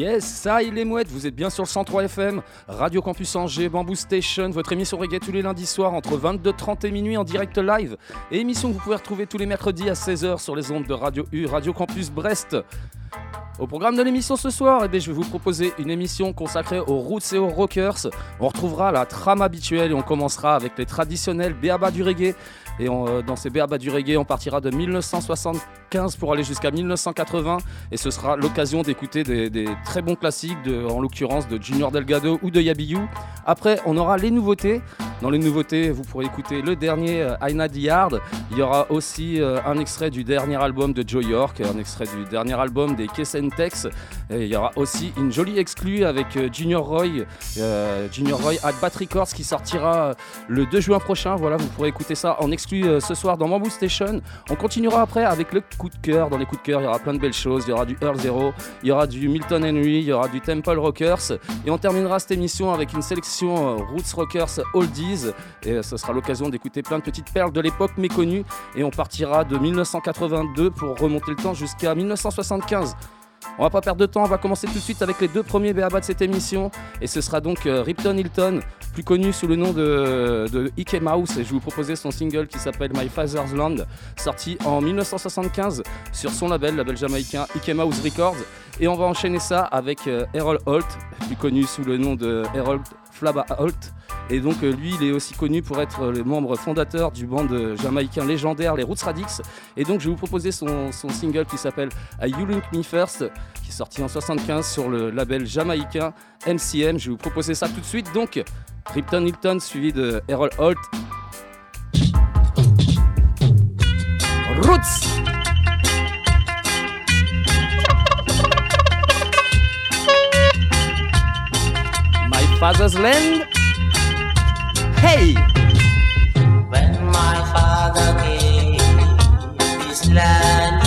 Yes, ça il est mouette, vous êtes bien sur le 103 FM, Radio Campus Angers, Bamboo Station, votre émission reggae tous les lundis soirs entre 22h30 et minuit en direct live. Émission que vous pouvez retrouver tous les mercredis à 16h sur les ondes de Radio U, Radio Campus Brest. Au programme de l'émission ce soir, eh je vais vous proposer une émission consacrée aux roots et aux rockers. On retrouvera la trame habituelle et on commencera avec les traditionnels béaba du reggae. Et euh, dans ces béaba du reggae, on partira de 1975 pour aller jusqu'à 1980. Et ce sera l'occasion d'écouter des, très bons classiques, en l'occurrence de Junior Delgado ou de Yabiyu. Après, on aura les nouveautés. Dans les nouveautés, vous pourrez écouter le dernier euh, Aina Hard. Il y aura aussi euh, un extrait du dernier album de Joe York, un extrait du dernier album des Kessentex. Et il y aura aussi une jolie exclue avec Junior Roy, Junior Roy at Bat Records qui sortira le 2 juin prochain. Voilà, vous pourrez écouter ça en exclu euh, ce soir dans Bamboo Station. On continuera après avec le coup de cœur. Dans les coups de cœur, il y aura plein de belles choses. Il y aura du Earl Zero, il y aura du Milton Henry, il y aura du Temple Rockers. Et on terminera cette émission avec une sélection euh, Roots Rockers Oldies. Et euh, ce sera l'occasion d'écouter plein de petites perles de l'époque méconnues. Et on partira de 1982 pour remonter le temps jusqu'à 1975. On va pas perdre de temps, on va commencer tout de suite avec les deux premiers BABA de cette émission. Et ce sera donc euh, Ripton Hilton, plus connu sous le nom de, Ike Mouse. Et je vais vous proposer son single qui s'appelle My Father's Land, sorti en 1975 sur son label, label jamaïcain Ike Mouse Records. Et on va enchaîner ça avec euh, Errol Holt, plus connu sous le nom de Errol Flaba Holt. Et donc euh, lui, il est aussi connu pour être le membre fondateur du band euh, jamaïcain légendaire, les Roots Radix. Et donc je vais vous proposer son, single qui s'appelle A You Link Me First, qui est sorti en 75 sur le label jamaïcain MCM. Je vais vous proposer ça tout de suite. Donc Ripton Hilton suivi de Errol Holt. Roots My father's land. Hey! When my father land,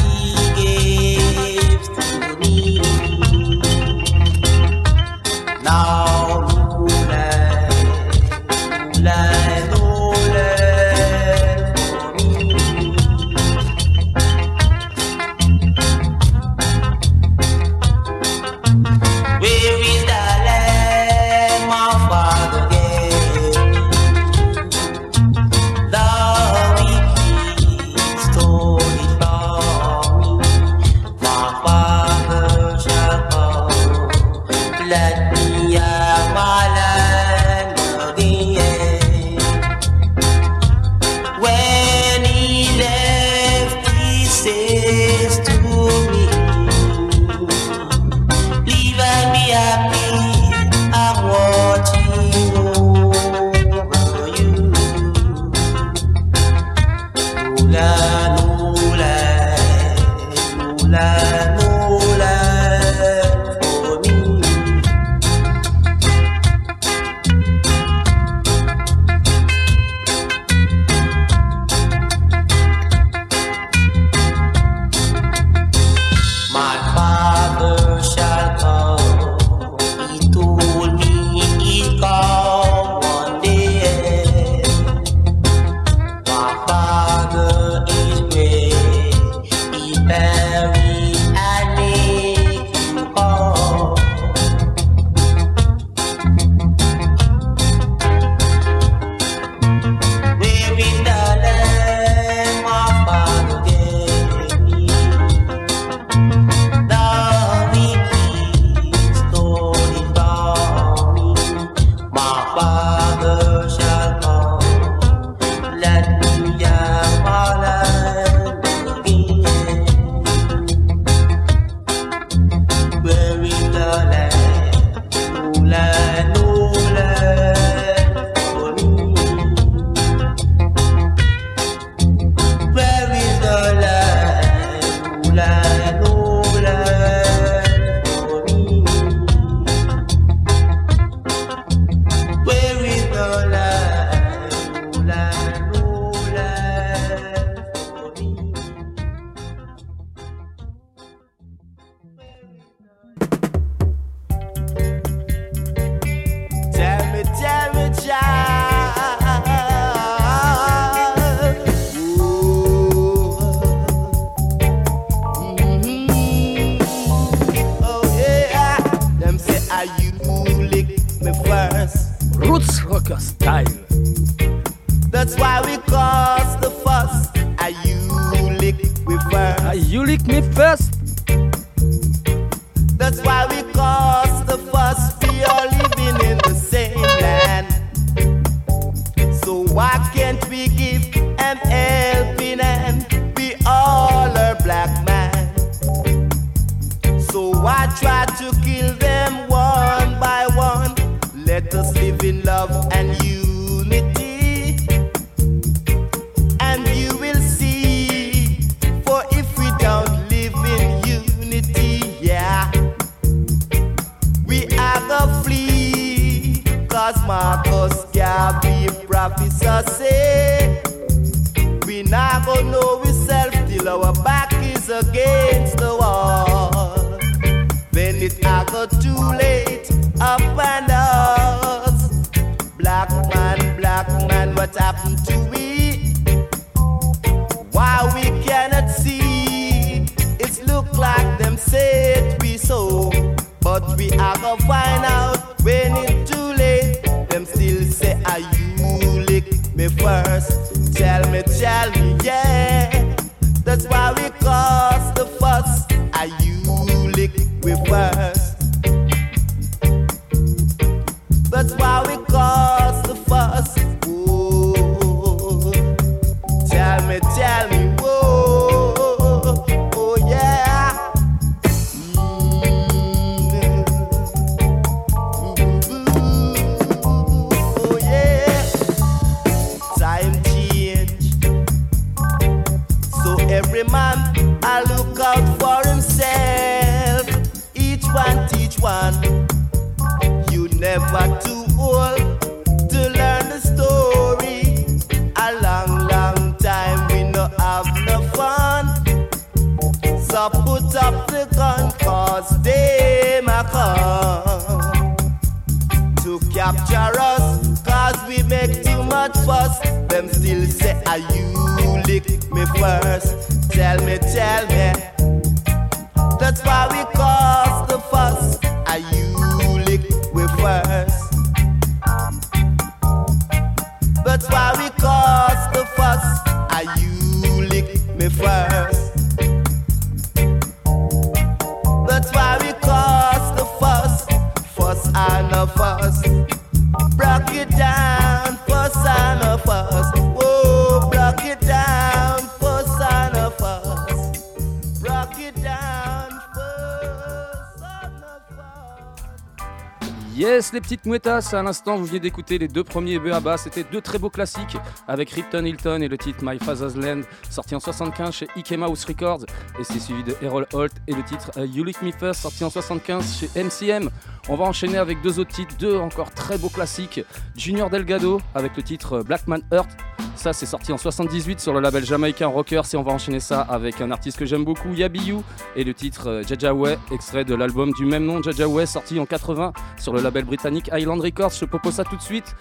les petites mouettas. À l'instant, vous venez d'écouter les deux premiers B.A.B.A. C'était deux très beaux classiques avec Ripton Hilton et le titre My Father's Land, sorti en 75 chez Ikema House Records. Et c'est suivi de Errol Holt et le titre euh, You Lick Me First, sorti en 75 chez MCM. On va enchaîner avec deux autres titres, deux encore très beaux classiques. Junior Delgado avec le titre Black Man Hurt. Ça, c'est sorti en 78 sur le label jamaïcain Rockers et on va enchaîner ça avec un artiste que j'aime beaucoup, Yabiyu, et le titre euh, Jajaway, extrait de l'album du même nom, Jajaway, sorti en 80 sur le label britannique Island Records. Je propose ça tout de suite.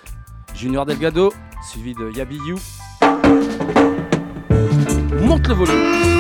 Junior Delgado, suivi de Yabiyu. Monte le volume.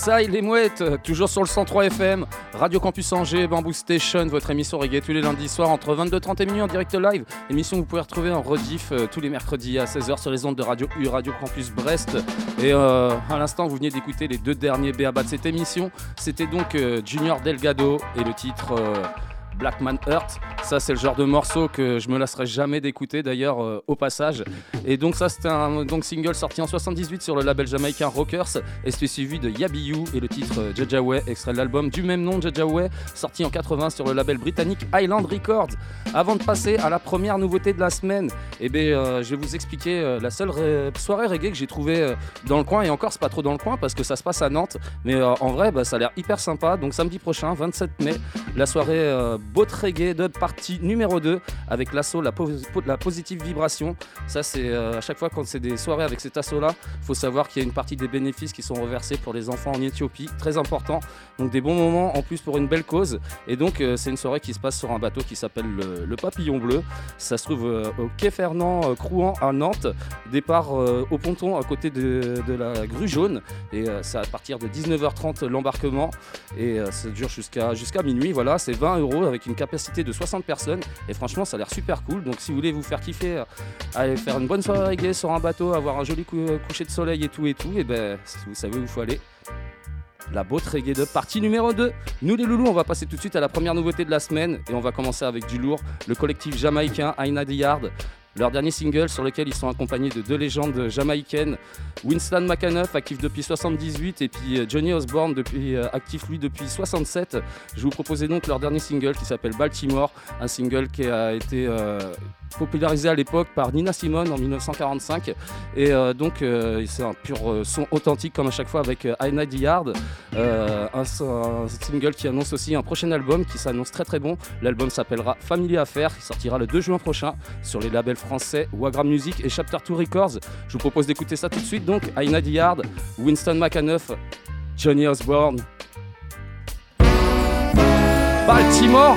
Ça, les mouettes, toujours sur le 103 FM, Radio Campus Angers, Bamboo Station, votre émission reggae tous les lundis soirs entre 22h30 et minuit en direct live. Émission que vous pouvez retrouver en rediff euh, tous les mercredis à 16h sur les ondes de Radio U, Radio Campus Brest. Et euh, à l'instant, vous venez d'écouter les deux derniers BABA de cette émission. C'était donc euh, Junior Delgado et le titre. Blackman Hurt, ça c'est le genre de morceau que je me lasserai jamais d'écouter d'ailleurs euh, au passage. Et donc ça c'était un donc, single sorti en 78 sur le label jamaïcain Rockers et c'était suivi de Yabiyu et le titre euh, Jajaway, extrait de l'album du même nom Jajaway, sorti en 80 sur le label britannique Island Records. Avant de passer à la première nouveauté de la semaine, eh ben, euh, je vais vous expliquer la seule ré- soirée reggae que j'ai trouvée dans le coin et encore c'est pas trop dans le coin parce que ça se passe à Nantes, mais en vrai bah, ça a l'air hyper sympa. Donc samedi prochain, 27 mai, la soirée Bot Reggae de partie numéro 2 avec l'assaut la, pos- po- la positive vibration. Ça, c'est euh, à chaque fois quand c'est des soirées avec cet assaut-là, faut savoir qu'il y a une partie des bénéfices qui sont reversés pour les enfants en Éthiopie, très important. Donc des bons moments en plus pour une belle cause. Et donc euh, c'est une soirée qui se passe sur un bateau qui s'appelle le, Papillon Bleu. Ça se trouve euh, au quai Fernand Crouan à Nantes. Départ au ponton à côté de, de la grue jaune. Et c'est à partir de 19h30 l'embarquement. Et ça dure jusqu'à jusqu'à minuit. Voilà, c'est 20 euros avec une capacité de 60 personnes. Et franchement, ça a l'air super cool. Donc si vous voulez vous faire kiffer, euh, aller faire une bonne soirée reggae sur un bateau, avoir un joli cou- coucher de soleil et tout et tout, et ben vous savez où il faut aller. La botte reggae de partie numéro 2. Nous les loulous, on va passer tout de suite à la première nouveauté de la semaine et on va commencer avec du lourd. Le collectif jamaïcain Aina Yard. Leur dernier single sur lequel ils sont accompagnés de deux légendes jamaïcaines, Winston McAnuff, actif depuis 78, et puis euh, Johnny Osborne, euh, actif lui depuis 67. Je vous proposais donc leur dernier single qui s'appelle Baltimore, un single qui a été euh, popularisé à l'époque par Nina Simone en 1945. Et euh, donc euh, c'est un pur euh, son authentique comme à chaque fois avec Aina Yard, euh, un, un single qui annonce aussi un prochain album qui s'annonce très très bon. L'album s'appellera Family Affair, qui sortira le 2 juin prochain sur les labels français Wagram Music et Chapter 2 Records. Je vous propose d'écouter ça tout de suite donc Aina Yard, Winston McAnuff, Johnny Osborne. Baltimore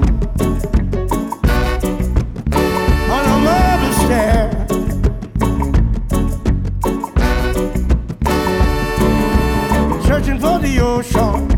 for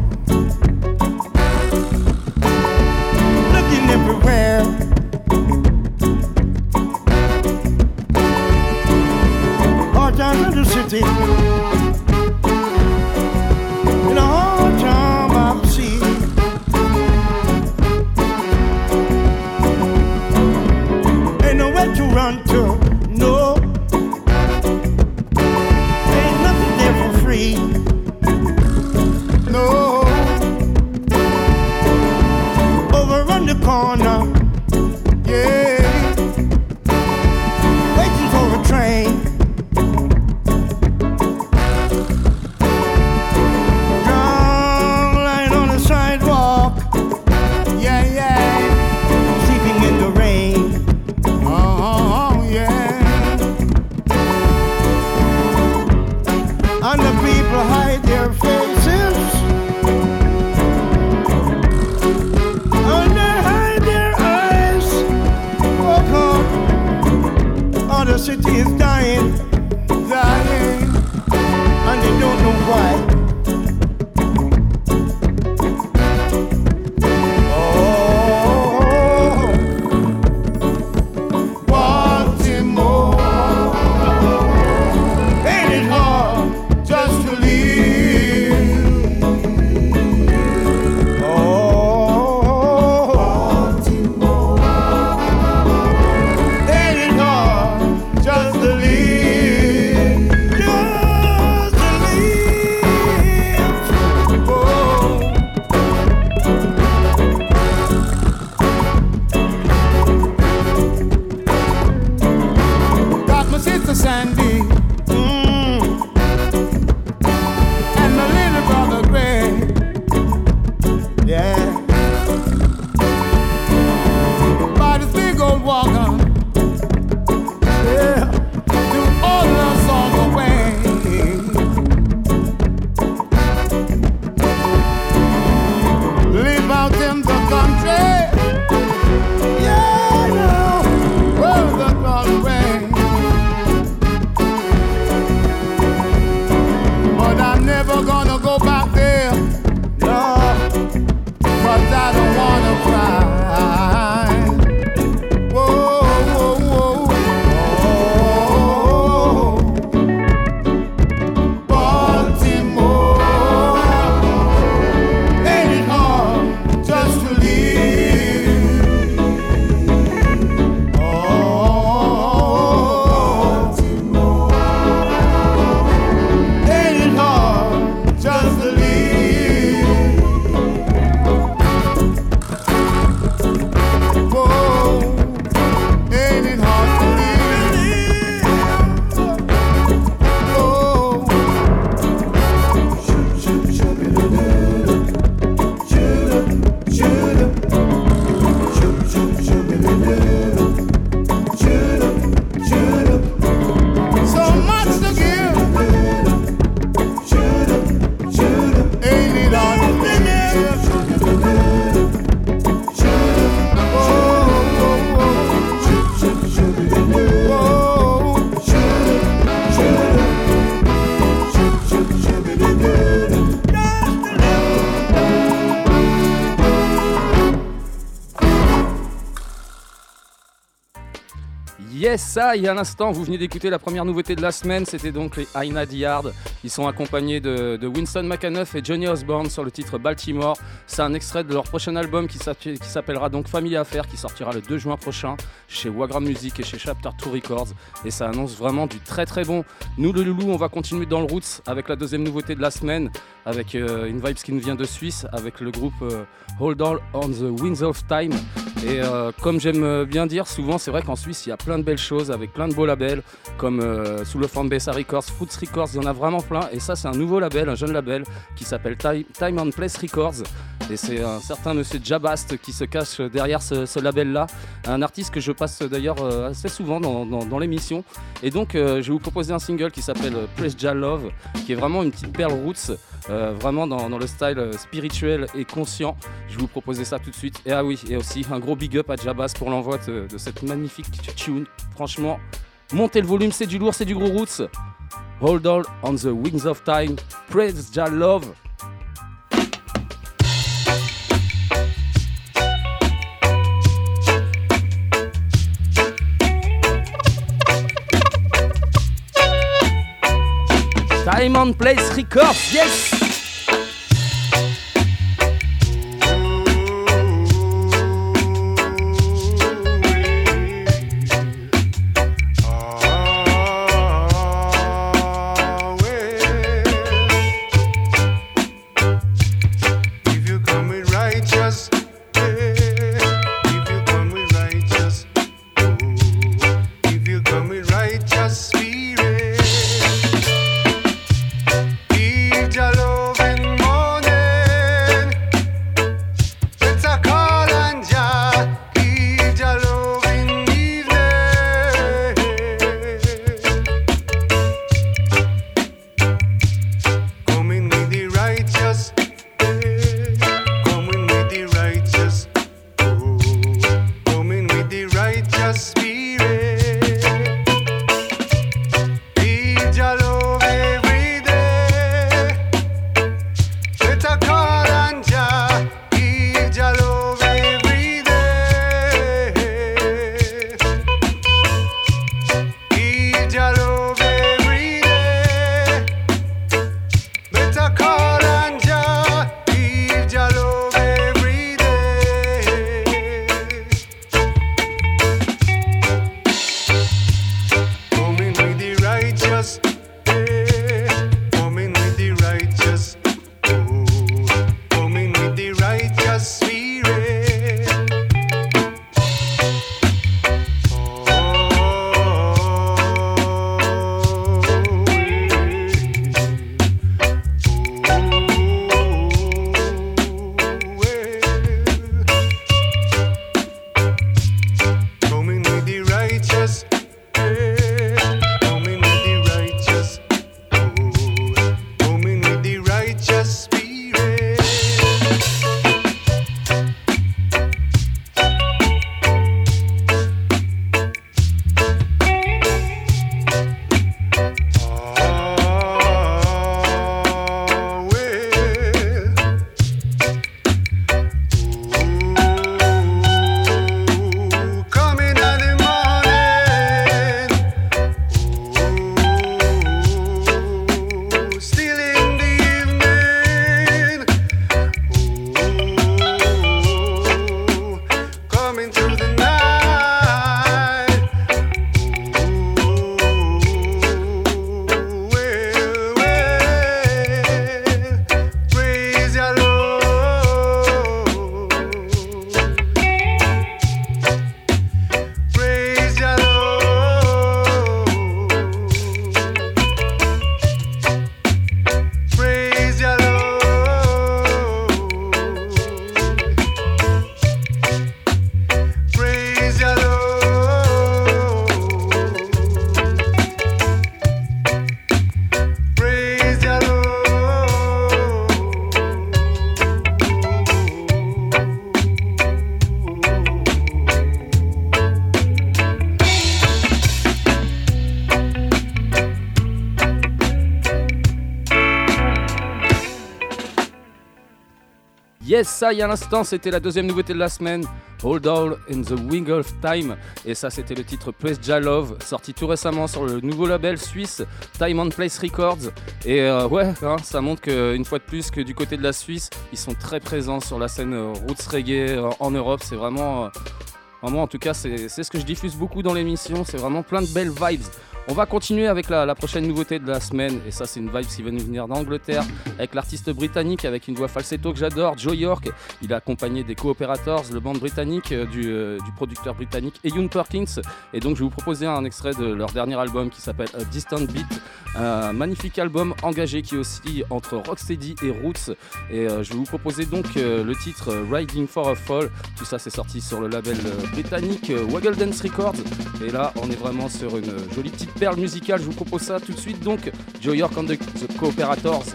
Yes, a un instant, vous venez d'écouter la première nouveauté de la semaine, c'était donc les Aina Yard. Ils sont accompagnés de, Winston McAnuff et Johnny Osborne sur le titre Baltimore. C'est un extrait de leur prochain album qui s'appellera donc Family Affair, qui sortira le 2 juin prochain chez Wagram Music et chez Chapter 2 Records. Et ça annonce vraiment du très très bon. Nous, le loulou, on va continuer dans le Roots avec la deuxième nouveauté de la semaine, avec euh, une vibe qui nous vient de Suisse, avec le groupe euh, Hold On on the Winds of Time. Et euh, comme j'aime bien dire, souvent c'est vrai qu'en Suisse il y a plein de belles choses avec plein de beaux labels comme euh, sous le Fanbase Records, Fruits Records, il y en a vraiment plein. Et ça c'est un nouveau label, un jeune label qui s'appelle Time and Place Records. Et c'est un certain monsieur Jabast qui se cache derrière ce, label-là. Un artiste que je passe d'ailleurs euh, assez souvent dans, l'émission. Et donc je vais vous proposer un single qui s'appelle Press Ja Love, qui est vraiment une petite perle roots. Vraiment dans, le style spirituel et conscient. Je vais vous proposer ça tout de suite. Et ah oui, et aussi un gros big up à Jabas pour l'envoi de, cette magnifique tune. Franchement, montez le volume, c'est du lourd, c'est du gros roots. Hold on on the wings of time. Praise Jah love. Time and Place Records, yes! Yes, y a l'instant, c'était la deuxième nouveauté de la semaine. Hold All in the Wing of Time. Et ça, c'était le titre Praise Ja Love, sorti tout récemment sur le nouveau label suisse Time and Place Records. Et euh, ouais, hein, ça montre qu'une fois de plus que du côté de la Suisse, ils sont très présents sur la scène euh, roots reggae euh, en Europe. C'est vraiment, vraiment, en tout cas, c'est ce que je diffuse beaucoup dans l'émission. C'est vraiment plein de belles vibes. On va continuer avec la, prochaine nouveauté de la semaine, et ça c'est une vibe qui va nous venir d'Angleterre, avec l'artiste britannique avec une voix falsetto que j'adore, Joe York. Il a accompagné des co-operators, le band britannique euh, euh, du, producteur britannique Ian Perkins. Et donc je vais vous proposer un extrait de leur dernier album qui s'appelle Distant Beat, un magnifique album engagé qui aussi entre rocksteady et roots. Et euh, je vais vous proposer donc le titre Riding for a Fall. Tout ça c'est sorti sur le label britannique Waggle Dance Records. Et là on est vraiment sur une jolie petite perle musicale. Je vous propose ça tout de suite. Donc, Joe York and the, the Cooperators.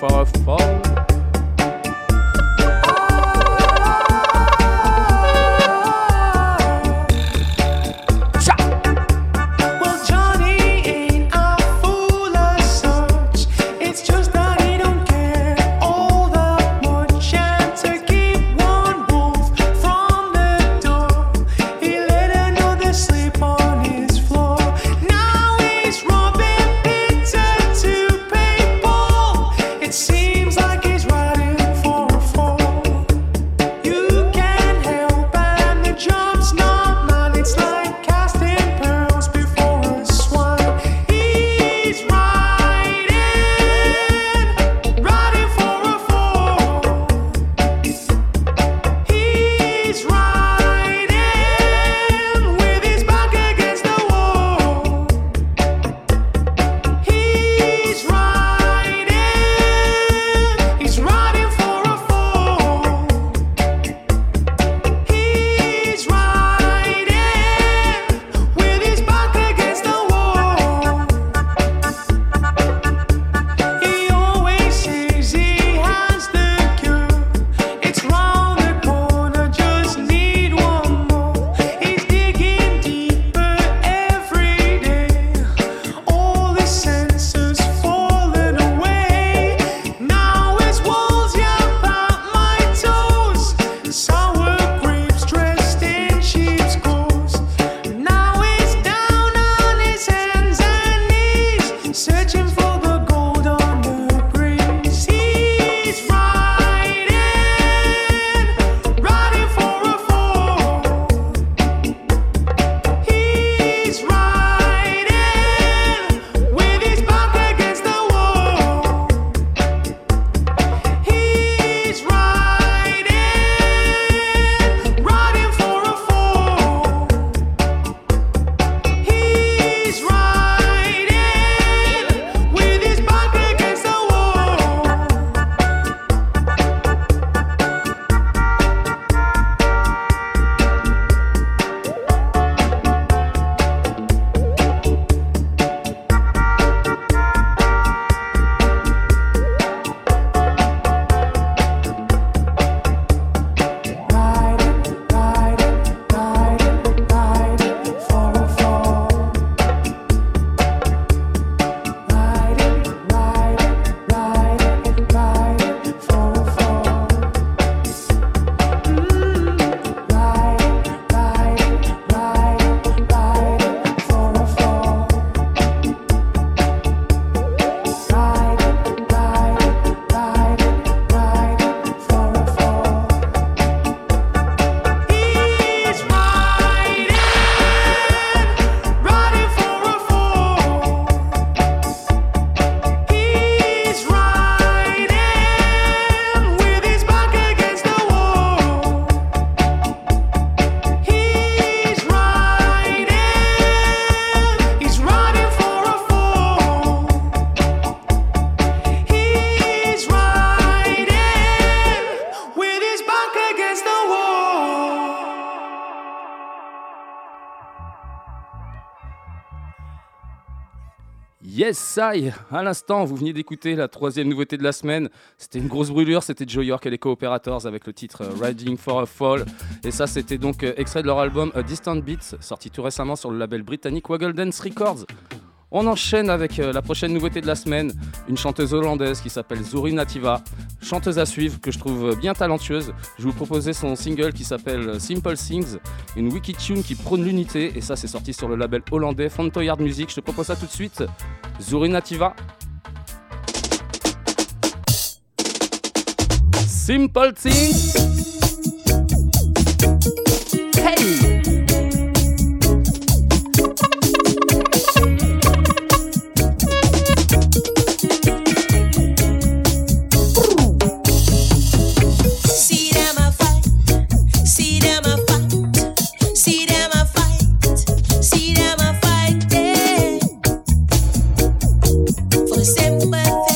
For a fall. I À l'instant, vous venez d'écouter la troisième nouveauté de la semaine. C'était une grosse brûlure, c'était Joe York et les Co-Operators avec le titre euh, Riding for a Fall. Et ça, c'était donc euh, extrait de leur album A Distant Beats, sorti tout récemment sur le label britannique Waggle Dance Records. On enchaîne avec euh, la prochaine nouveauté de la semaine, une chanteuse hollandaise qui s'appelle Zuri Nativa, chanteuse à suivre que je trouve bien talentueuse. Je vous proposais son single qui s'appelle Simple Things, une wiki tune qui prône l'unité et ça c'est sorti sur le label hollandais Fontoyard Music. Je te propose ça tout de suite. Zuri Nativa. Simple Things. Hey! The simple things.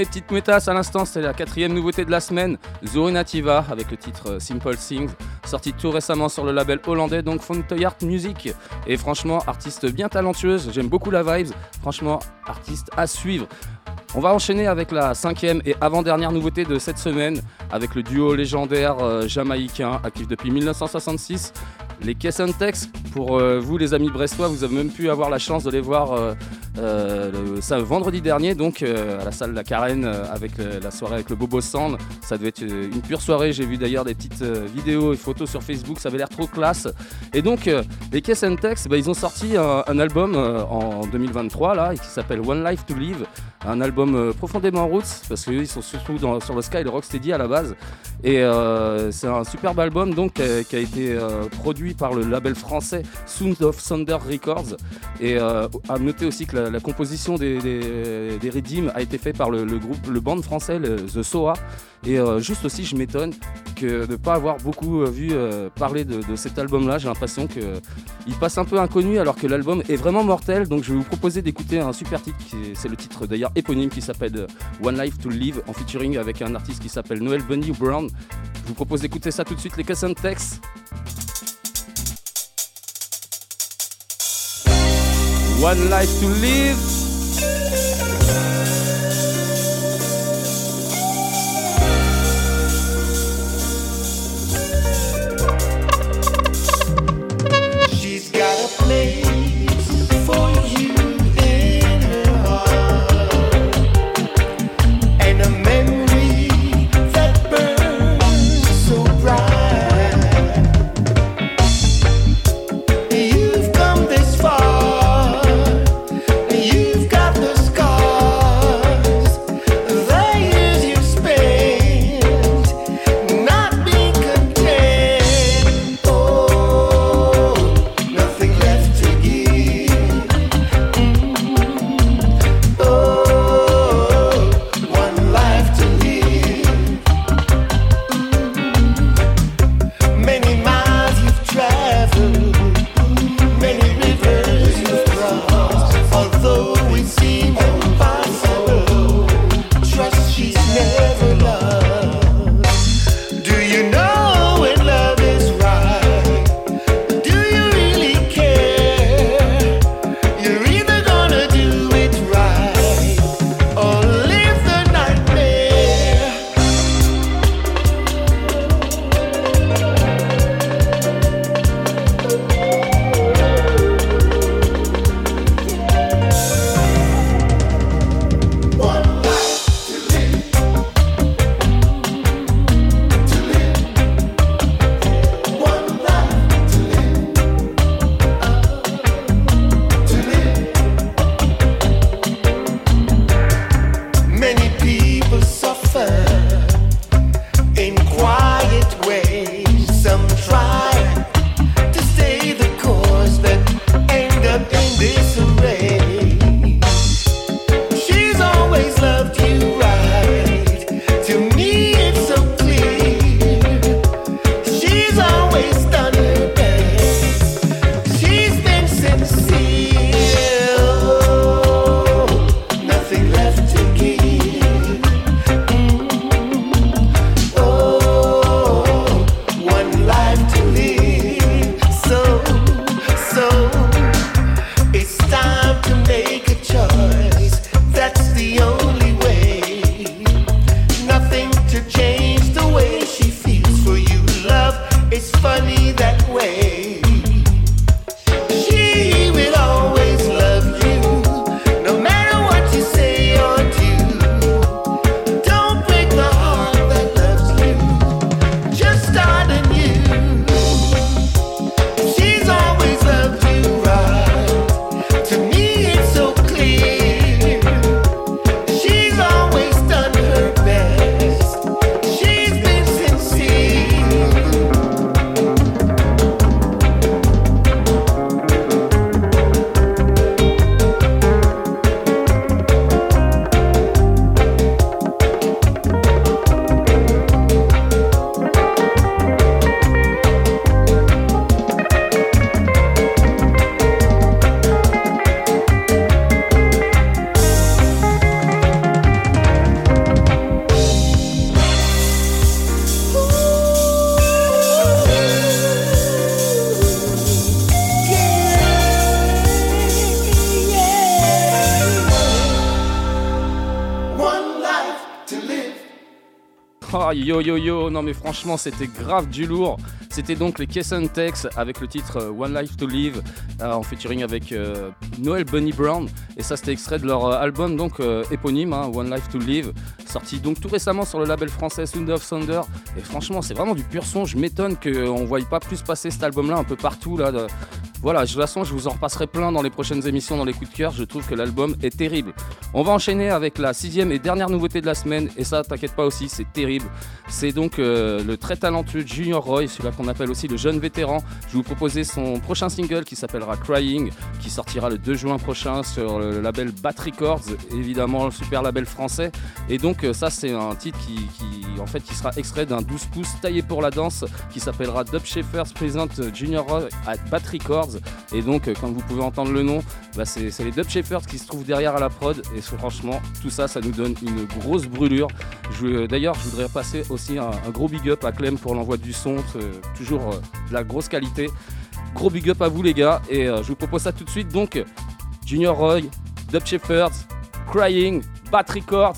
Mes petites métas, à l'instant, c'est la quatrième nouveauté de la semaine, Zuri Nativa, avec le titre euh, Simple Things, sorti tout récemment sur le label hollandais, donc Fontoyart Music. Et franchement, artiste bien talentueuse, j'aime beaucoup la vibes, franchement, artiste à suivre. On va enchaîner avec la cinquième et avant-dernière nouveauté de cette semaine, avec le duo légendaire euh, jamaïcain, actif depuis 1966, les Kessentex. Pour euh, vous, les amis brestois, vous avez même pu avoir la chance de les voir euh, ça, vendredi dernier, donc euh, à la salle La Carène, euh, avec la soirée avec le Bobo Sand. Ça devait être euh, une pure soirée. J'ai vu d'ailleurs des petites vidéos et photos sur Facebook, ça avait l'air trop classe. Et donc, les Kessentex, bah, ils ont sorti un, album en 2023 là, qui s'appelle One Life to Live un album profondément roots parce qu'ils sont surtout dans- sur le Sky le Rocksteady à la base. Et c'est un superbe album donc qui a été produit par le label français Sound of Thunder Records. Et à noter aussi que la, la composition des, des, a été faite par le, groupe, le band français, The Soa. Et euh, juste aussi, je m'étonne de ne pas avoir beaucoup euh, vu euh, parler de, cet album-là. J'ai l'impression qu'il passe un peu inconnu alors que l'album est vraiment mortel. Donc je vais vous proposer d'écouter un super titre, c'est le titre d'ailleurs éponyme qui s'appelle One Life to Live en featuring avec un artiste qui s'appelle Noel Bunny Brown. Je vous propose d'écouter ça tout de suite, les Cassandre Tex. One Life to Live. Yo yo non mais franchement c'était grave du lourd. C'était donc les Kesson Tex avec le titre euh, One Life to Live euh, en featuring avec euh, Noel Bunny Brown et ça c'était extrait de leur album donc éponyme hein, One Life to Live sorti donc tout récemment sur le label français Sound of Thunder et franchement c'est vraiment du pur son. Je m'étonne qu'on ne voie pas plus passer cet album là un peu partout là Voilà, de toute façon, je vous en repasserai plein dans les prochaines émissions, dans les coups de cœur. Je trouve que l'album est terrible. On va enchaîner avec la sixième et dernière nouveauté de la semaine, et ça, t'inquiète pas aussi, c'est terrible. C'est donc euh, le très talentueux Junior Roy, celui-là qu'on appelle aussi le jeune vétéran. Je vais vous proposer son prochain single qui s'appellera Crying, qui sortira le 2 juin prochain sur le label Bat Records, évidemment le super label français. Et donc euh, ça, c'est un titre qui, qui, en fait, qui sera extrait d'un 12 pouces taillé pour la danse, qui s'appellera Dub Shepherds Present Junior Roy at Bat Records. Et donc, euh, comme vous pouvez entendre le nom, bah, c'est les Dub Shepherds qui se trouvent derrière à la prod. Et franchement, tout ça, ça nous donne une grosse brûlure. Je- D'ailleurs, je voudrais passer aussi un, gros big up à Clem pour l'envoi du son, euh, toujours euh, de la grosse qualité. Gros big up à vous les gars, et euh, je vous propose ça tout de suite. Donc, Junior Roy, Dub Shepherds, Crying, Bat Records.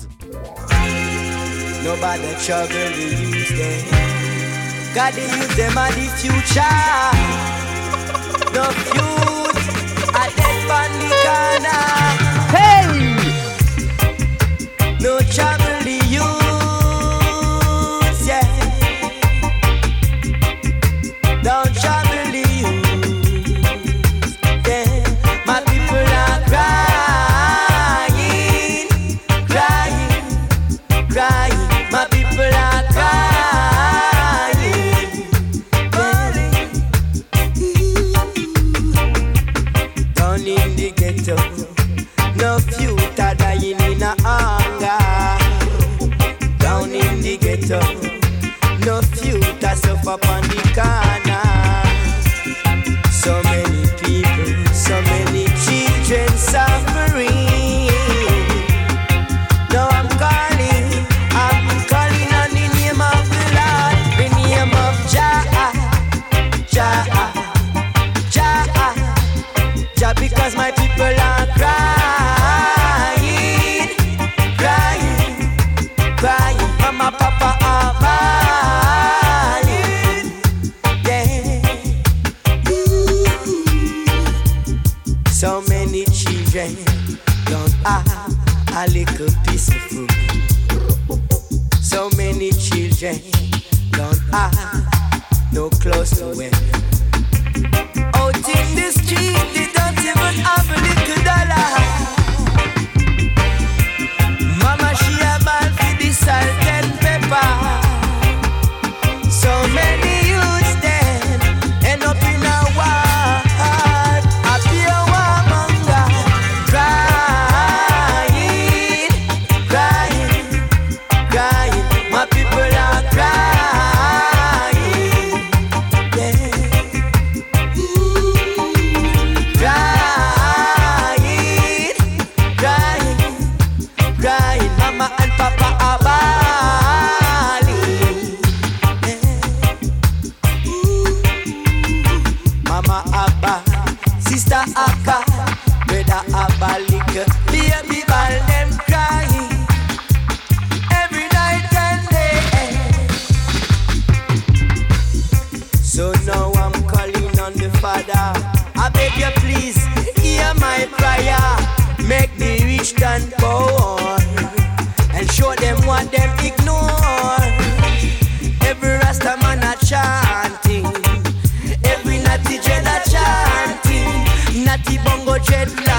Nobody trouble the youth them. God the youth them are the future. No youth are dead on the corner. Hey! No trouble natty bongo dreadlocks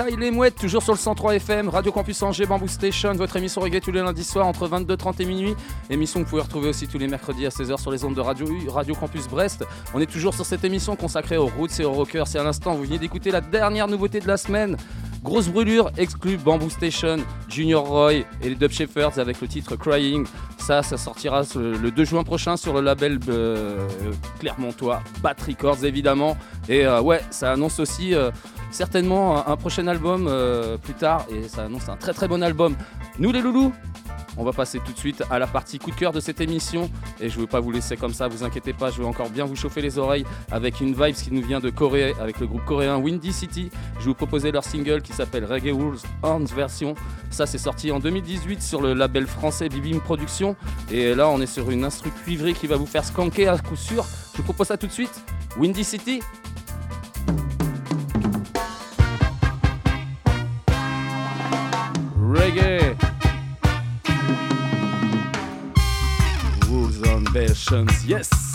ça il est mouette, toujours sur le 103 FM, Radio Campus Angers, Bamboo Station, votre émission reggae tous les lundis soirs entre 22h30 et minuit. Émission que vous pouvez retrouver aussi tous les mercredis à 16h sur les ondes de Radio Radio Campus Brest. On est toujours sur cette émission consacrée aux roots et aux rockers. C'est à l'instant, vous venez d'écouter la dernière nouveauté de la semaine. Grosse brûlure, exclue Bamboo Station, Junior Roy et les Dub Shepherds avec le titre Crying. Ça, ça sortira le 2 juin prochain sur le label euh, Clermontois, Bat Records évidemment. Et euh, ouais, ça annonce aussi euh, certainement un, prochain album euh, plus tard et ça annonce un très très bon album. Nous les loulous, on va passer tout de suite à la partie coup de cœur de cette émission et je ne veux pas vous laisser comme ça, vous inquiétez pas, je vais encore bien vous chauffer les oreilles avec une vibe qui nous vient de Corée avec le groupe coréen Windy City. Je vais vous proposer leur single qui s'appelle Reggae Rules Horns version. Ça c'est sorti en 2018 sur le label français Bibim Productions et là on est sur une instru cuivrée qui va vous faire skanker à coup sûr. Je vous propose ça tout de suite. Windy City, reggae. Rules and versions, yes.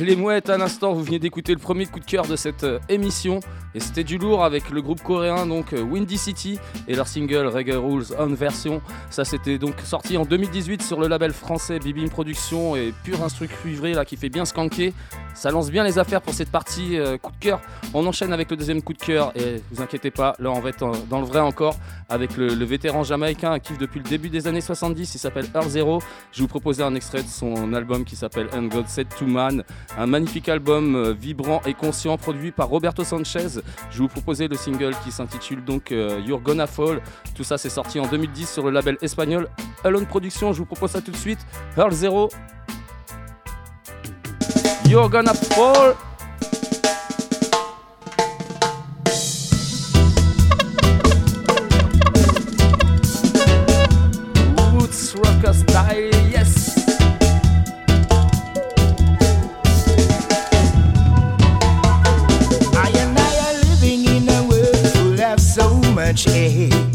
Les mouettes à l'instant. Vous venez d'écouter le premier coup de cœur de cette euh, émission. Et c'était du lourd avec le groupe coréen, donc euh, Windy City, et leur single Reggae Rules on version. Ça, c'était donc sorti en 2018 sur le label français Bibim Productions et pur instru cuivré là qui fait bien skanker. Ça lance bien les affaires pour cette partie euh, coup de cœur. On enchaîne avec le deuxième coup de cœur et vous inquiétez pas, là on va être dans le vrai encore avec le, vétéran jamaïcain kiffe depuis le début des années 70. Il s'appelle Earl Zero. Je vous proposer un extrait de son album qui s'appelle And God Said to Un magnifique album euh, vibrant et conscient produit par Roberto Sanchez. Je vais vous proposer le single qui s'intitule donc euh, You're Gonna Fall. Tout ça c'est sorti en 2010 sur le label espagnol Alone Productions. Je vous propose ça tout de suite. Earl Zero. You're Gonna Fall. Rocker style, yes. much.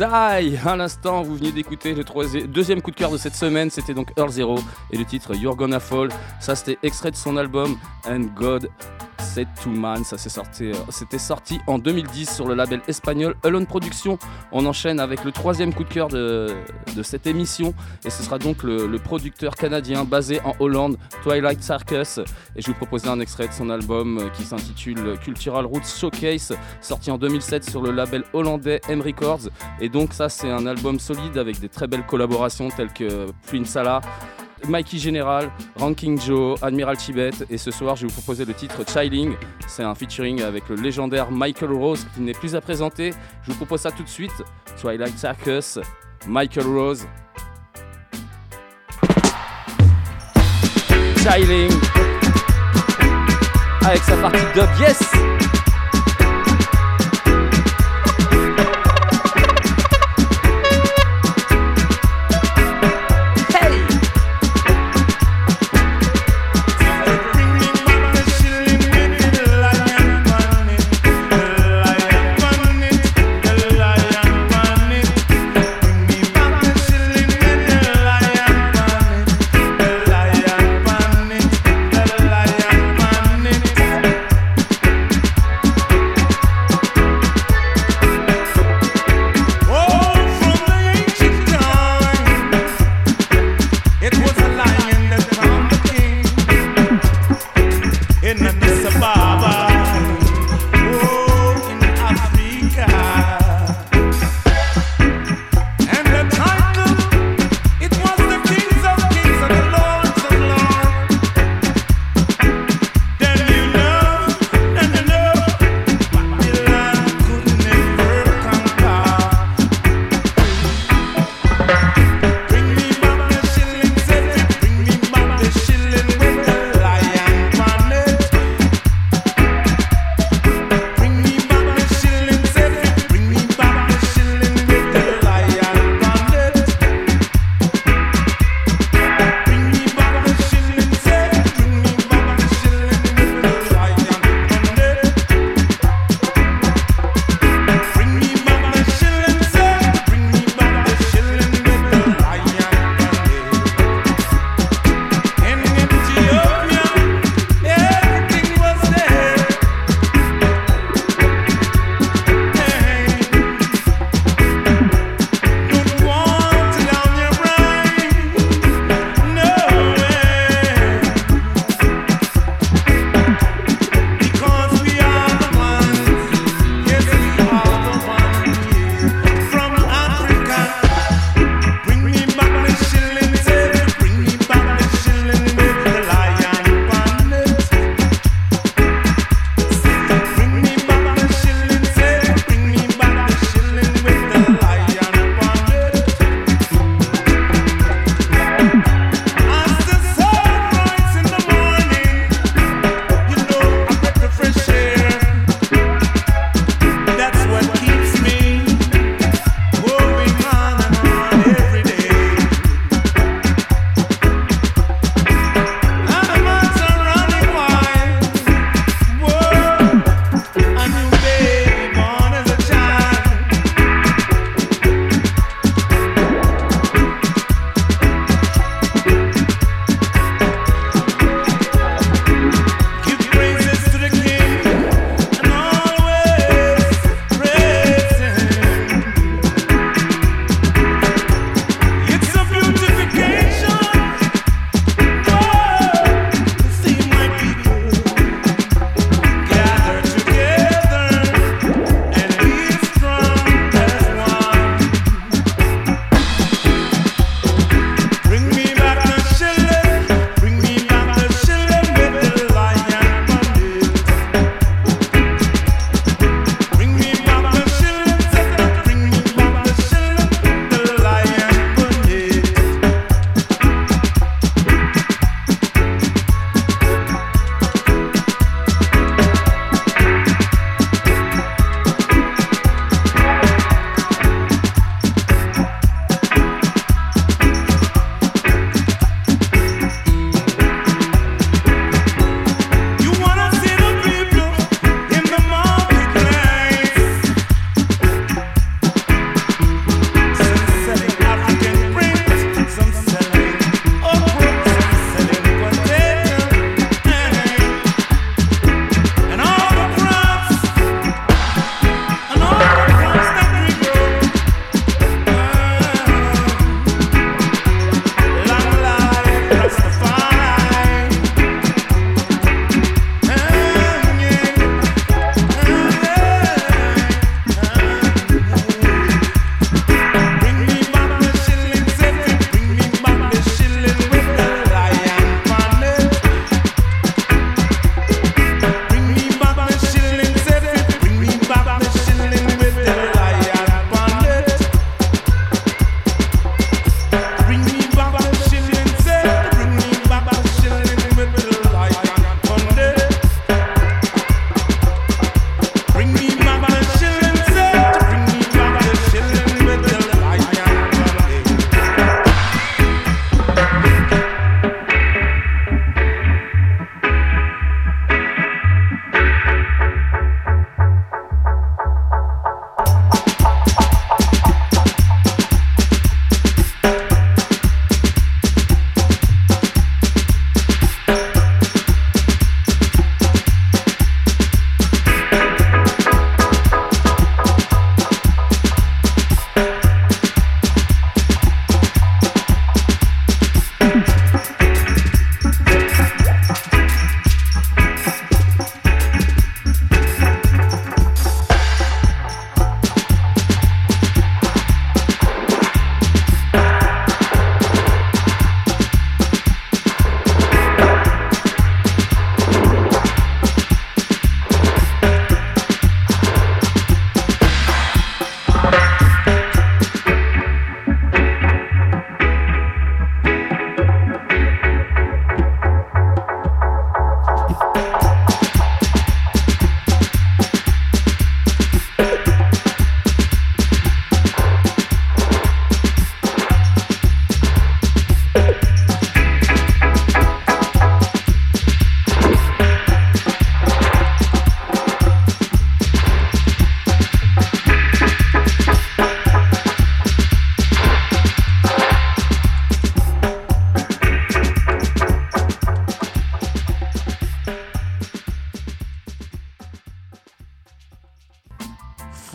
I À l'instant, vous venez d'écouter le deuxième coup de cœur de cette semaine. C'était donc Earl Zero et le titre You're Gonna Fall. Ça, c'était extrait de son album And God Said to Man. Ça, c'est sorti, euh, c'était sorti en 2010 sur le label espagnol Alone Productions. On enchaîne avec le troisième coup de cœur de, cette émission. Et ce sera donc le, producteur canadien basé en Hollande, Twilight Circus. Et je vous proposer un extrait de son album euh, qui s'intitule Cultural Roots Showcase, sorti en 2007 sur le label hollandais M Records. Et donc ça c'est un album solide avec des très belles collaborations telles que Prince Salah, Mikey General, Ranking Joe, Admiral Tibet. Et ce soir je vais vous proposer le titre Chilling. C'est un featuring avec le légendaire Michael Rose qui n'est plus à présenter. Je vous propose ça tout de suite. Twilight Circus, Michael Rose. Chilling avec sa partie dub, yes!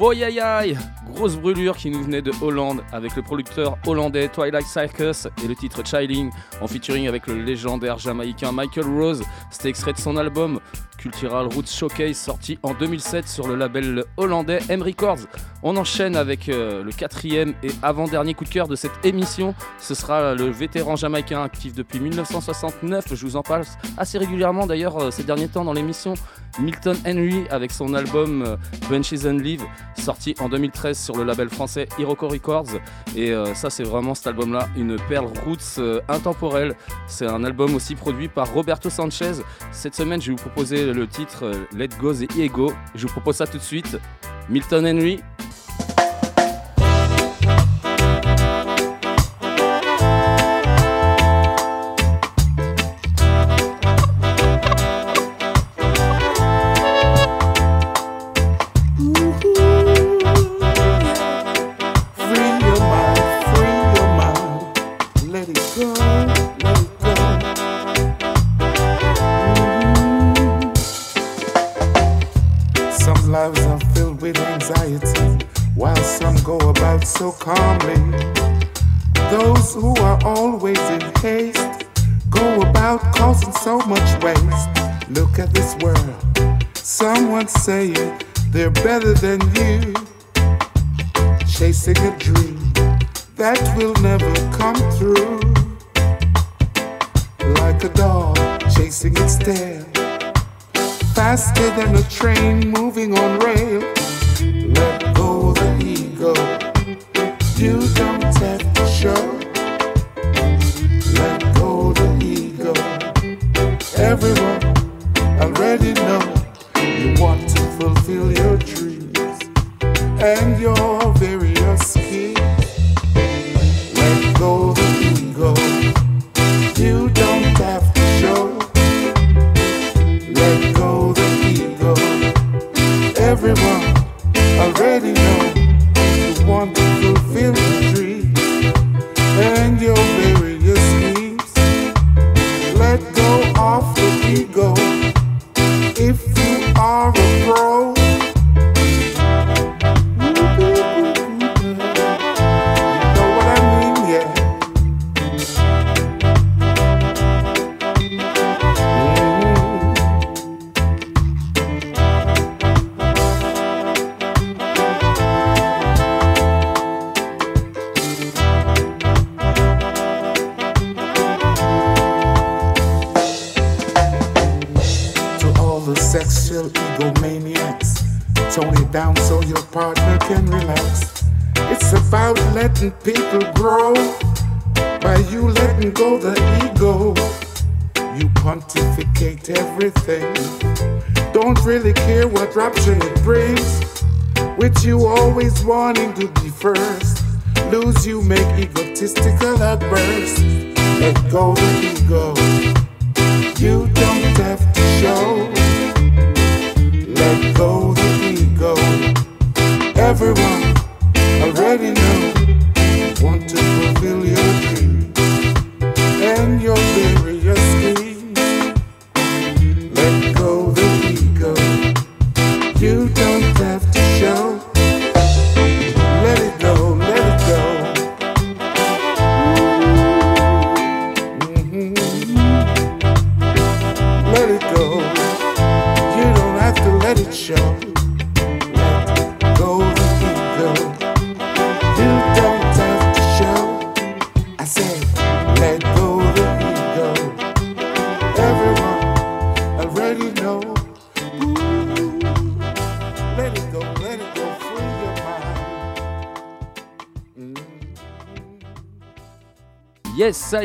Voyayaï, grosse brûlure qui nous venait de Hollande avec le producteur hollandais Twilight Circus et le titre Chilling en featuring avec le légendaire jamaïcain Michael Rose. C'était extrait de son album Cultural Roots Showcase sorti en 2007 sur le label hollandais M Records. On enchaîne avec euh, le quatrième et avant-dernier coup de cœur de cette émission. Ce sera le vétéran jamaïcain actif depuis 1969. Je vous en parle assez régulièrement d'ailleurs euh, ces derniers temps dans l'émission. Milton Henry avec son album euh, Bunches and Live sorti en 2013 sur le label français Hiroko Records. Et euh, ça c'est vraiment cet album-là une perle roots euh, intemporelle. C'est un album aussi produit par Roberto Sanchez. Cette semaine je vais vous proposer le titre Let Go the Ego. Je vous propose ça tout de suite. Milton Henry,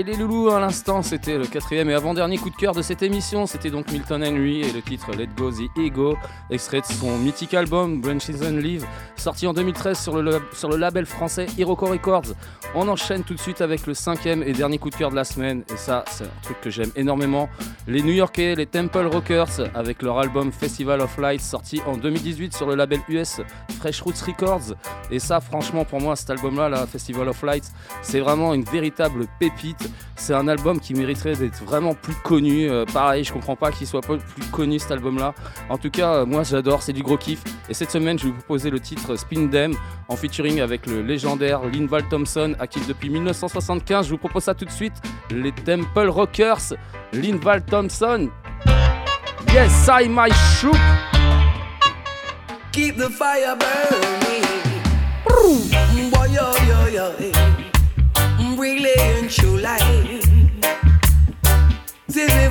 Les loulous à l'instant, c'était le quatrième et avant-dernier coup de cœur de cette émission. C'était donc Milton Henry et le titre Let Go the Ego, extrait de son mythique album Branches and Live, sorti en 2013 sur le, label français Hiroko Records. On enchaîne tout de suite avec le cinquième et dernier coup de cœur de la semaine, et ça, c'est un truc que j'aime énormément. Les New Yorkais, les Temple Rockers, avec leur album Festival of Light, sorti en 2018 sur le label US Fresh Roots Records. Et ça, franchement, pour moi, cet album-là, là, Festival of Light, c'est vraiment une véritable pépite. C'est un album qui mériterait d'être vraiment plus connu. Euh, pareil, je comprends pas qu'il soit plus connu cet album-là. En tout cas, euh, moi j'adore, c'est du gros kiff. Et cette semaine, je vais vous proposer le titre Spin Dem en featuring avec le légendaire Linval Thompson, actif depuis 1975. Je vous propose ça tout de suite. Les Temple Rockers, Linval Thompson. Yes, I my shoot. Keep the fire burning. Mm, boy, yo, yo, yo. Mm, really and true life. Silly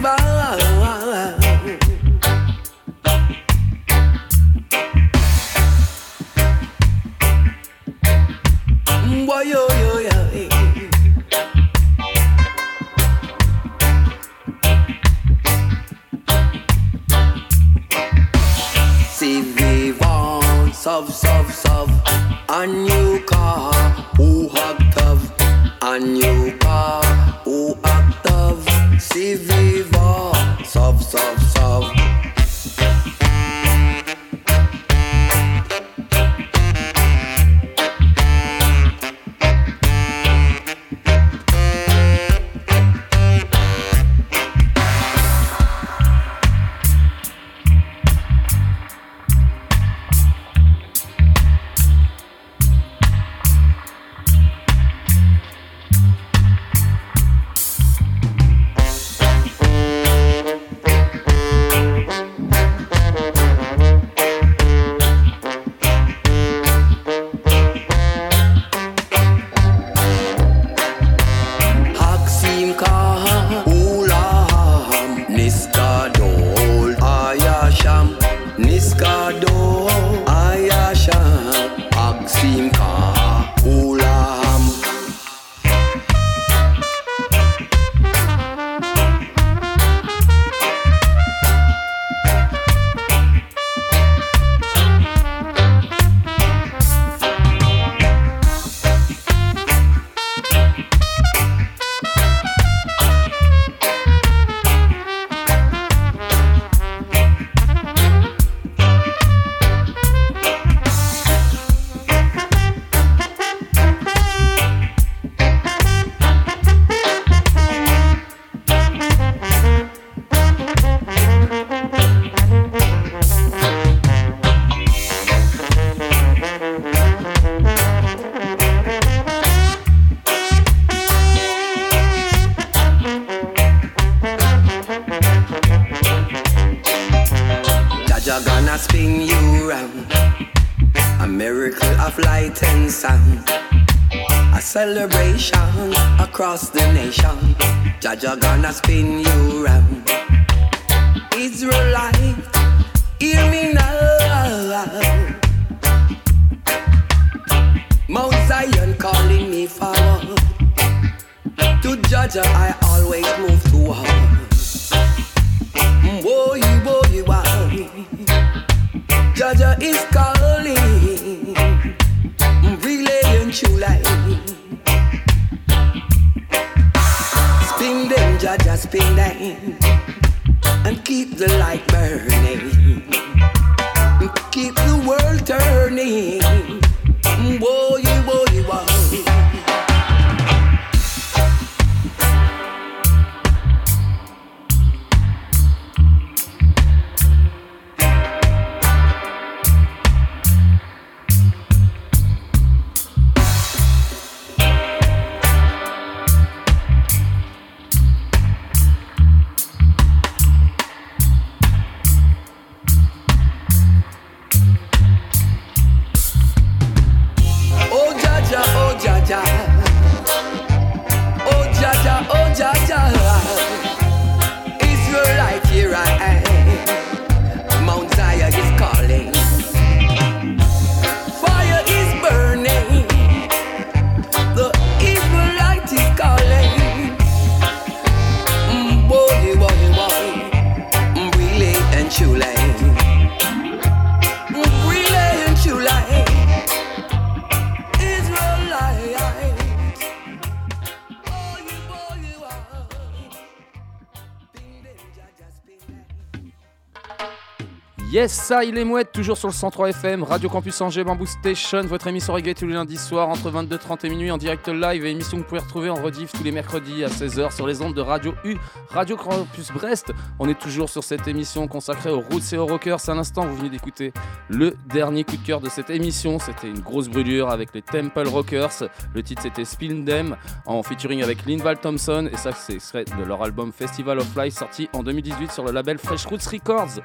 Yes, ça, il est mouette, toujours sur le 103 FM, Radio Campus Angers, Bamboo Station, votre émission reggae tous les lundis soirs entre 22h30 et minuit en direct live et émission que vous pouvez retrouver en rediff tous les mercredis à 16h sur les ondes de Radio U, Radio Campus Brest. On est toujours sur cette émission consacrée aux roots et aux rockers. À l'instant, vous venez d'écouter le dernier coup de cœur de cette émission. C'était une grosse brûlure avec les Temple Rockers. Le titre c'était Spill Them en featuring avec Linval Thompson et ça, c'est extrait de leur album Festival of Life sorti en 2018 sur le label Fresh Roots Records.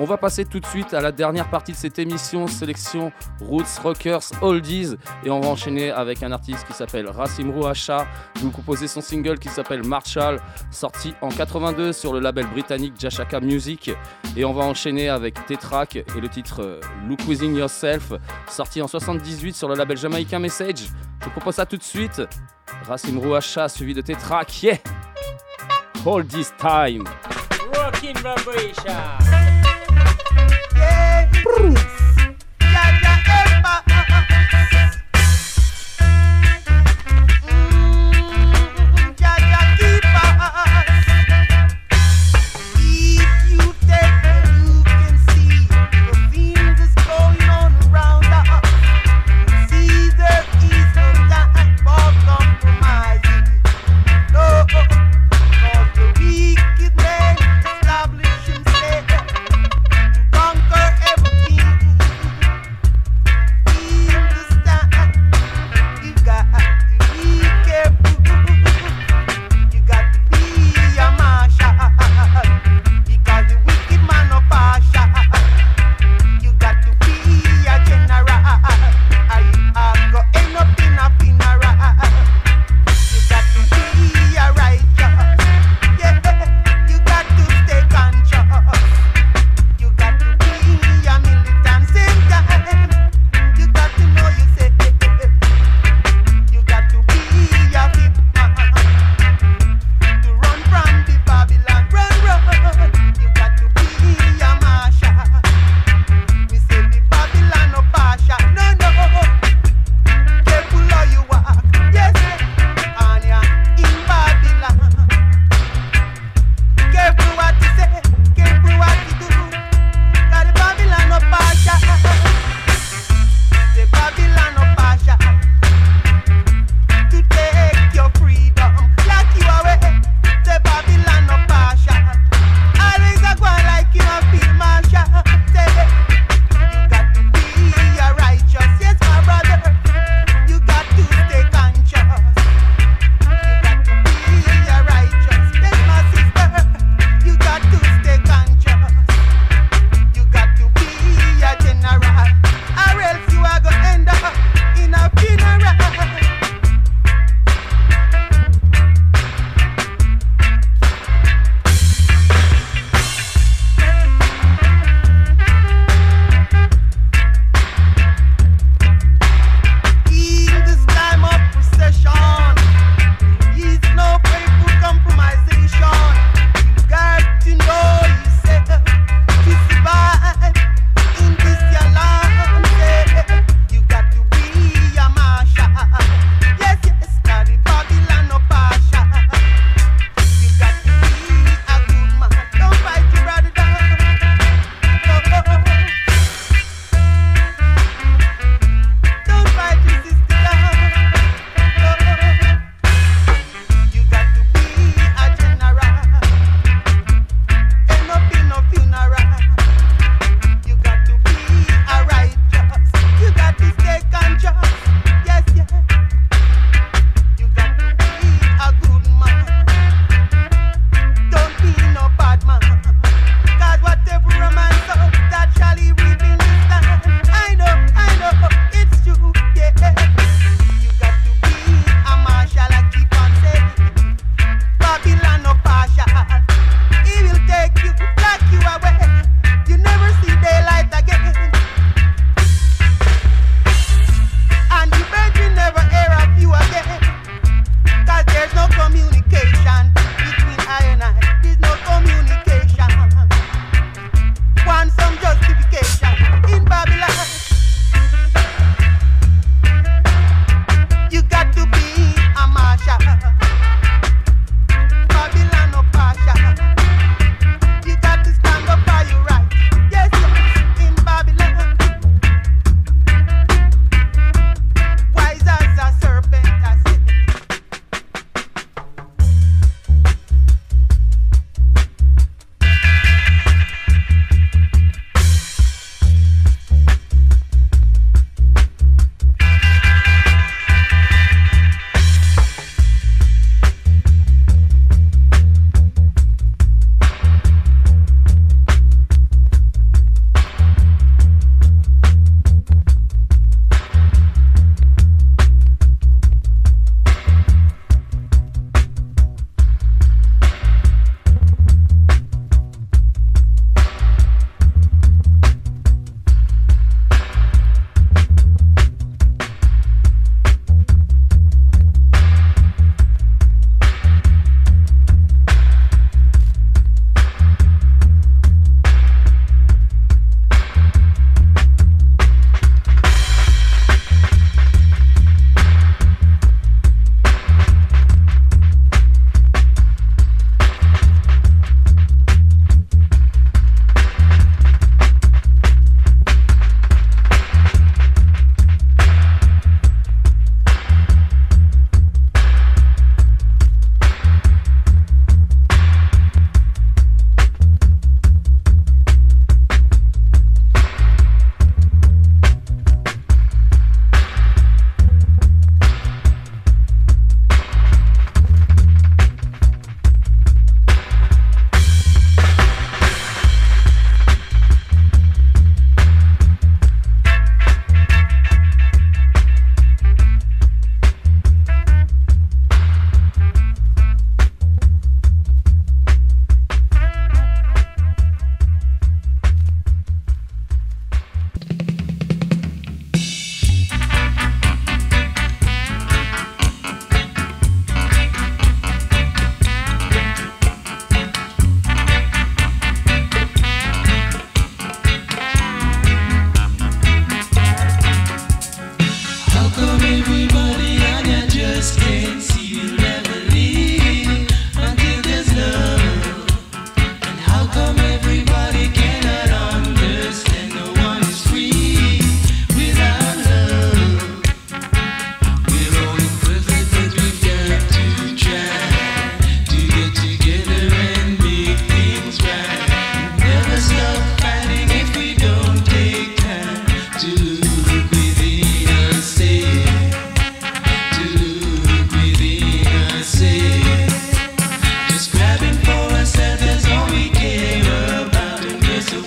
On va passer tout de suite à la dernière partie de cette émission, sélection Roots Rockers Oldies. Et on va enchaîner avec un artiste qui s'appelle Rassim Rouacha. Vous proposer son single qui s'appelle Marshall, sorti en 82 sur le label britannique Jashaka Music. Et on va enchaîner avec Tetrak et le titre euh, Look Within Yourself, sorti en 78 sur le label jamaïcain Message. Je vous propose ça tout de suite. Rassim Rouacha suivi de Tetrak. Yeah! Hold this time. Yeah.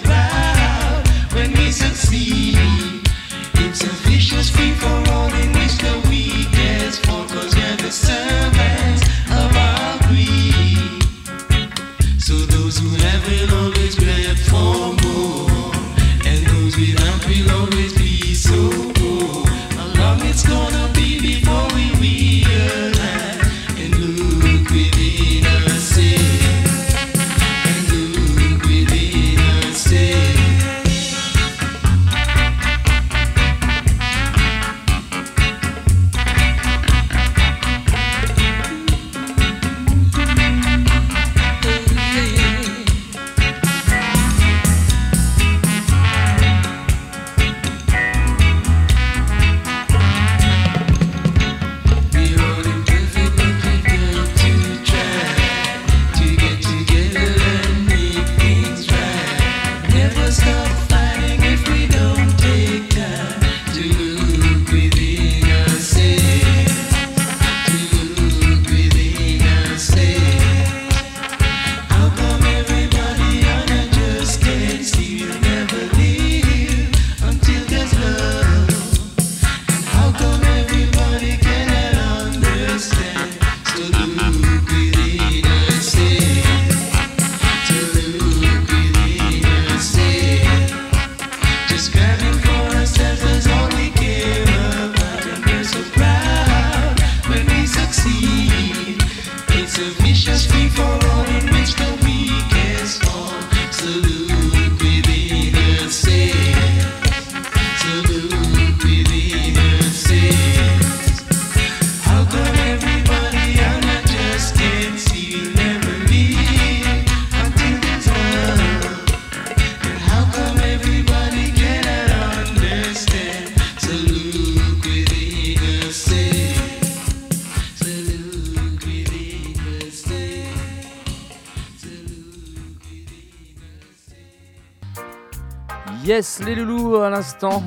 glad.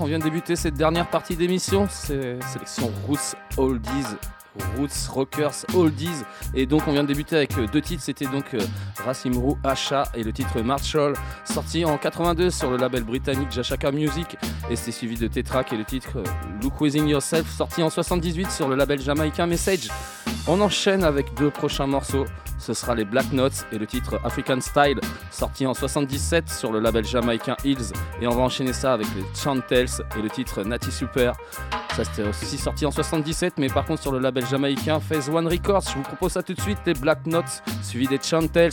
on vient de débuter cette dernière partie d'émission, c'est sélection Roots Oldies. Roots, Rockers, Oldies. Et donc on vient de débuter avec euh, deux titres, c'était donc euh, Racimru Asha et le titre Marshall, sorti en 82 sur le label britannique Jashaka Music. Et c'est suivi de Tetrak et le titre euh, Look Within Yourself, sorti en 78 sur le label jamaïcain Message. On enchaîne avec deux prochains morceaux. Ce sera les Black Notes et le titre African Style, sorti en 77 sur le label jamaïcain Hills. Et on va enchaîner ça avec les Chantels et le titre Natty Super. Ça c'était aussi sorti en 77, mais par contre sur le label jamaïcain Phase One Records. Je vous propose ça tout de suite, les Black Notes, suivi des Chantels.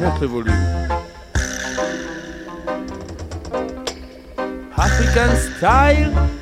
Montre volume. African Style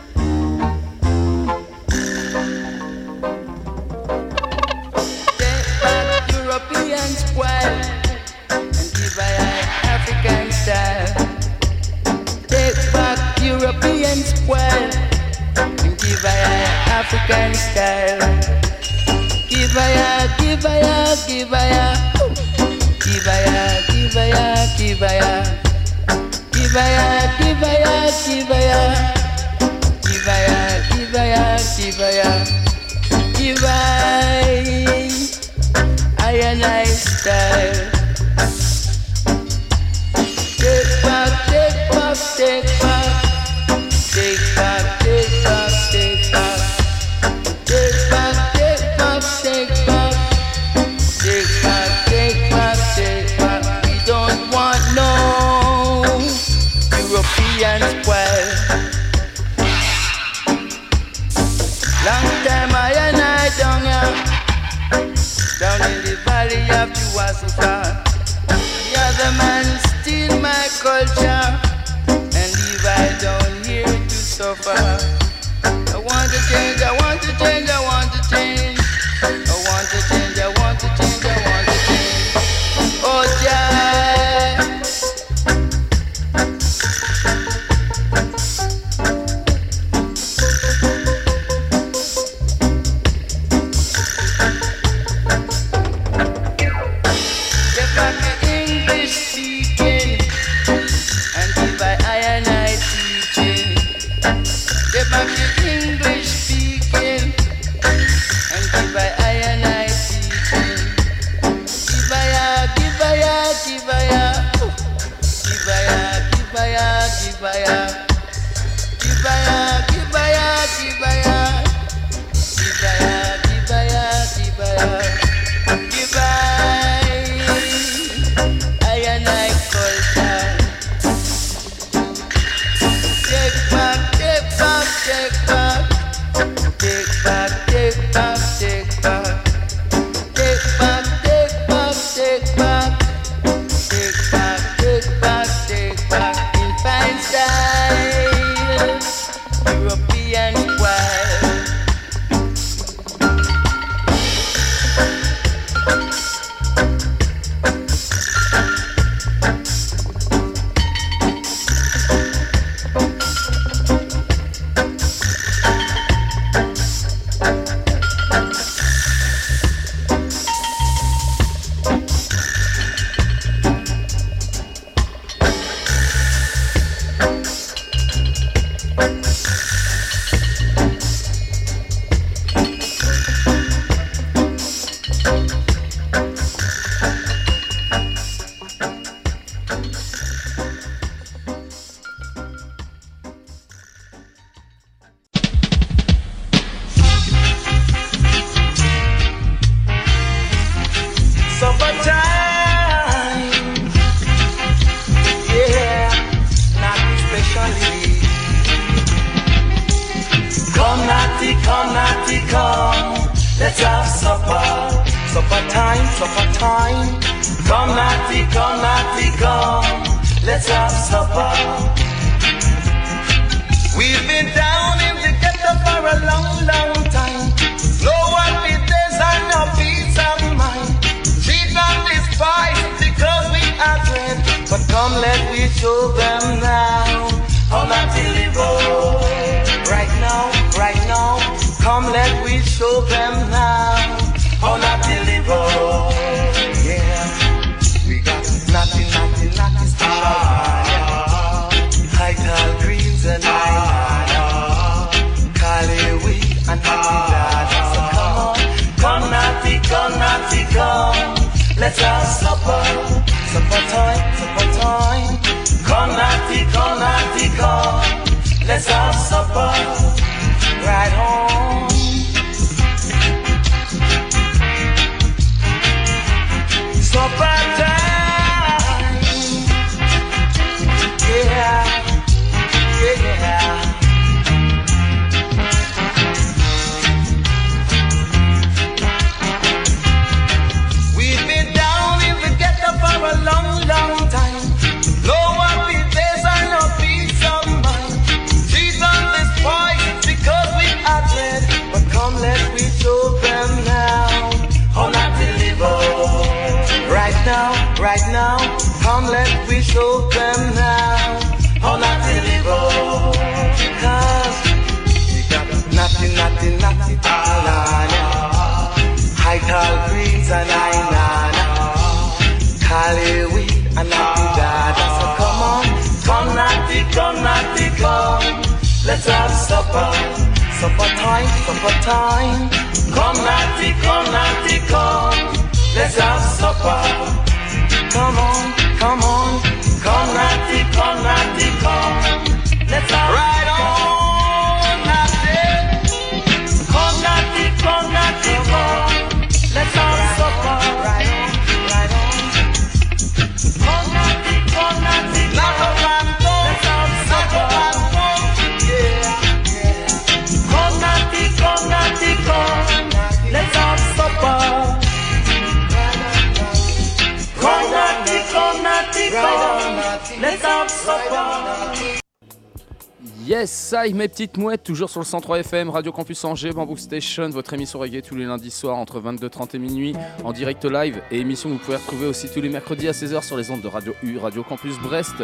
Yes, ça, mes petites mouettes, toujours sur le 103 FM, Radio Campus Angers, Bamboo Station, votre émission reggae tous les lundis soirs entre 22h30 et minuit, en direct live, et émission que vous pouvez retrouver aussi tous les mercredis à 16h sur les ondes de Radio U, Radio Campus Brest.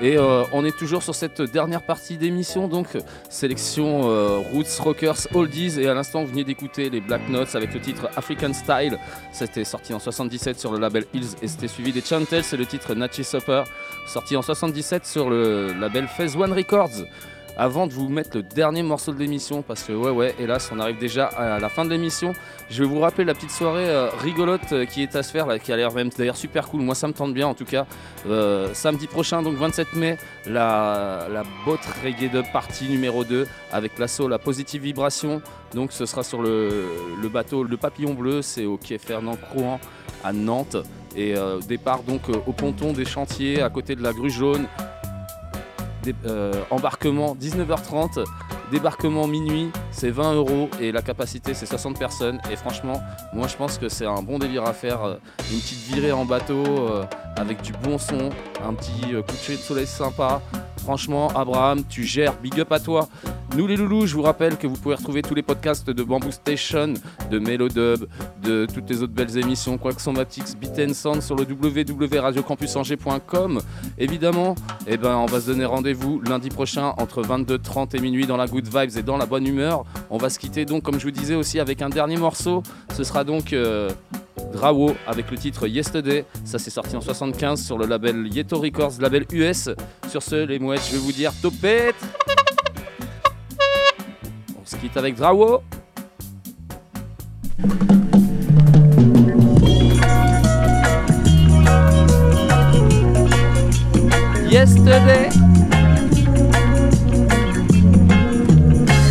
Et euh, on est toujours sur cette dernière partie d'émission, donc sélection euh, Roots Rockers Oldies, et à l'instant vous venez d'écouter les Black Notes avec le titre African Style, c'était sorti en 77 sur le label Hills, et c'était suivi des Chantels, c'est le titre Natchez Supper, sorti en 77 sur le label Phase One Records. Avant de vous mettre le dernier morceau de l'émission, parce que ouais ouais, hélas, on arrive déjà à la fin de l'émission. Je vais vous rappeler la petite soirée euh, rigolote euh, qui est à se faire, qui a l'air même d'ailleurs super cool. Moi, ça me tente bien en tout cas. Euh, samedi prochain, donc 27 mai, la, botte reggae de partie numéro 2 avec l'assaut La Positive Vibration. Donc, ce sera sur le, le bateau Le Papillon Bleu, c'est au quai Fernand Crouan à Nantes. Et départ donc au ponton des chantiers à côté de la grue jaune. Euh, embarquement 19h30, débarquement minuit, c'est 20 euros et la capacité c'est 60 personnes. Et franchement, moi je pense que c'est un bon délire à faire. euh, Une petite virée en bateau euh, avec du bon son, un petit coucher de soleil sympa. Franchement, Abraham, tu gères, big up à toi. Nous les loulous, je vous rappelle que vous pouvez retrouver tous les podcasts de Bamboo Station, de Melodub, de toutes les autres belles émissions, Quacksomatics, Beat and Sound sur le www.radiocampusangers.com. Évidemment, eh ben, on va se donner rendez-vous lundi prochain entre 22h30 et minuit dans la good vibes et dans la bonne humeur. On va se quitter donc, comme je vous disais aussi, avec un dernier morceau. Ce sera donc euh, Drawo avec le titre Yesterday. Ça c'est sorti en 75 sur le label Yeto Records, label US. Sur ce, les mouettes, je vais vous dire topette On se quitte avec Drawo. Yesterday.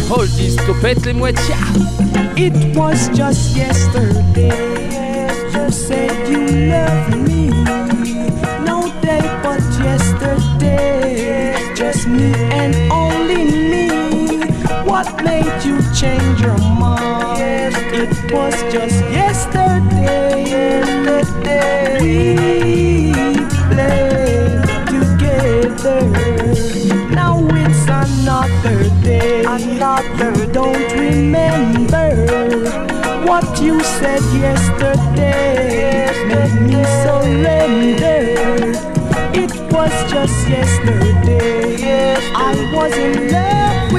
Hold this topette les mouettes. It was just yesterday. Said you loved me. No day but yesterday. Just me and only me. What made you change your mind? It was just yesterday. We played together. Now it's another day. Another don't remember what you said yesterday. Made me surrender. It was just yesterday. I was in love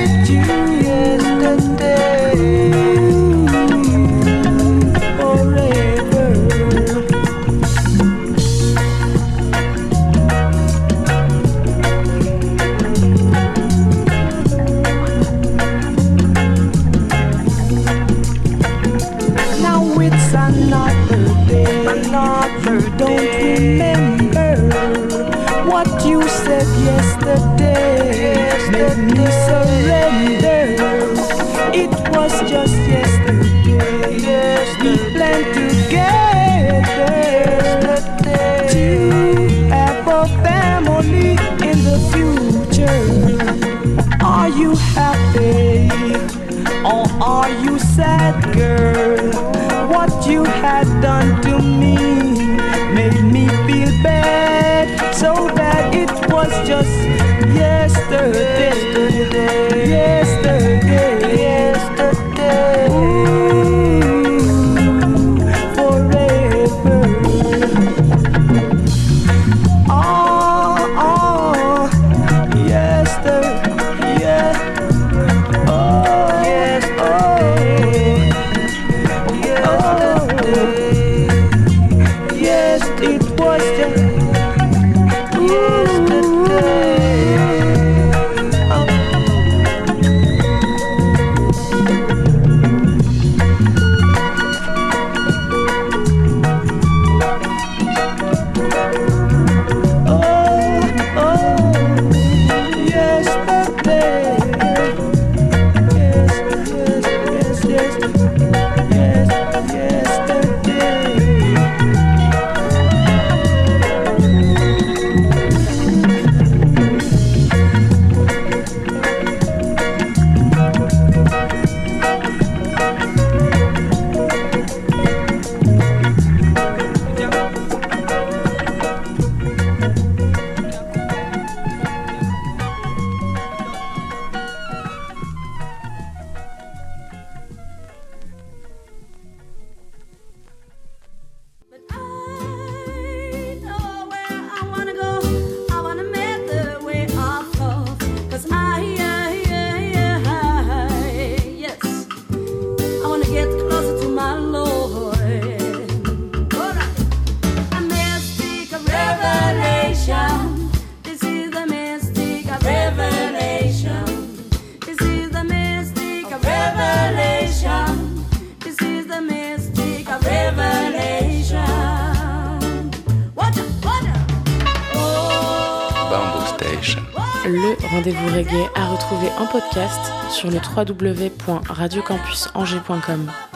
podcast sur le www.radiocampusangers.com.